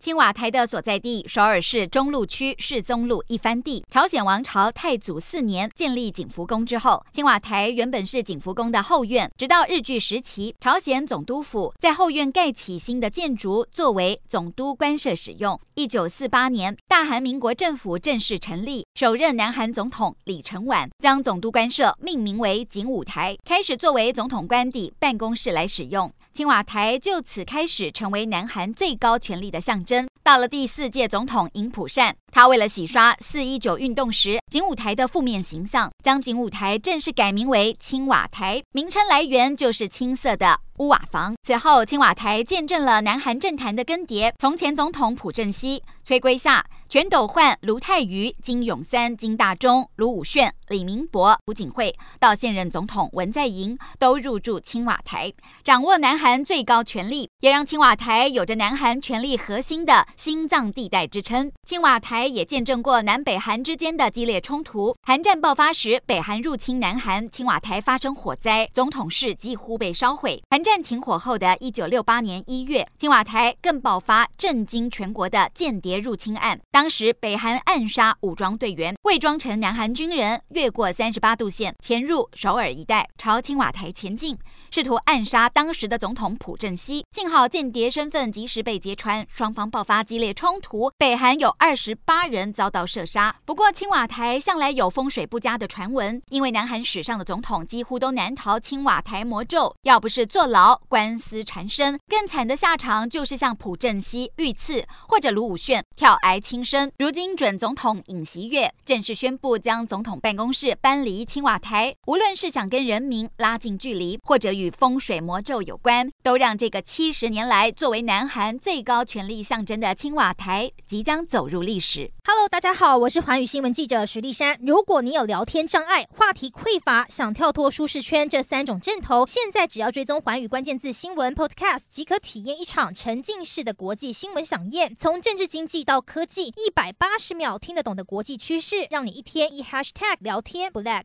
青瓦台的所在地首尔市中路区世宗路一番地，朝鲜王朝太祖四年建立景福宫之后，青瓦台原本是景福宫的后院。直到日据时期，朝鲜总督府在后院盖起新的建筑，作为总督官舍使用。一九四八年，大韩民国政府正式成立，首任南韩总统李承晚将总督官舍命名为景武台，开始作为总统官邸办公室来使用。青瓦台就此开始成为南韩最高权力的象征。到了第四届总统尹普善，他为了洗刷四一九运动时景武台的负面形象，将景武台正式改名为青瓦台，名称来源就是青色的屋瓦房。此后，青瓦台见证了南韩政坛的更迭，从前总统朴正熙、崔圭夏、全斗焕、卢泰愚、金泳三、金大中、卢武铉、李明博、朴槿惠，到现任总统文在寅，都入驻青瓦台，掌握南韩最高权力，也让青瓦台有着南韩权力核心的心脏地带之称。青瓦台也见证过南北韩之间的激烈冲突。韩战爆发时，北韩入侵南韩，青瓦台发生火灾，总统室几乎被烧毁。韩战战停火后的一九六八年一月，青瓦台更爆发震惊全国的间谍入侵案。当时北韩暗杀武装队员，伪装成南韩军人。越过三十八度线，潜入首尔一带，朝青瓦台前进，试图暗杀当时的总统朴正熙。幸好间谍身份及时被揭穿，双方爆发激烈冲突，北韩有二十八人遭到射杀。不过青瓦台向来有风水不佳的传闻，因为南韩史上的总统几乎都难逃青瓦台魔咒，要不是坐牢、官司缠身，更惨的下场就是像朴正熙遇刺，或者卢武铉跳崖轻生。如今准总统尹锡悦正式宣布将总统办公室搬离青瓦台，无论是想跟人民拉近距离，或者与风水魔咒有关，都让这个七十年来作为南韩最高权力象征的青瓦台即将走入历史。Hello，大家好，我是环宇新闻记者徐丽珊。如果你有聊天障碍、话题匮乏，想跳脱舒适圈这三种阵头，现在只要追踪寰与关键字新闻 Podcast，即可体验一场沉浸式的国际新闻飨宴。从政治经济到科技，一百八十秒听得懂的国际趋势，让你一天一 Hashtag 聊。天不赖。